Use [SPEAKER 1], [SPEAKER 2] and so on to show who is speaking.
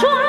[SPEAKER 1] try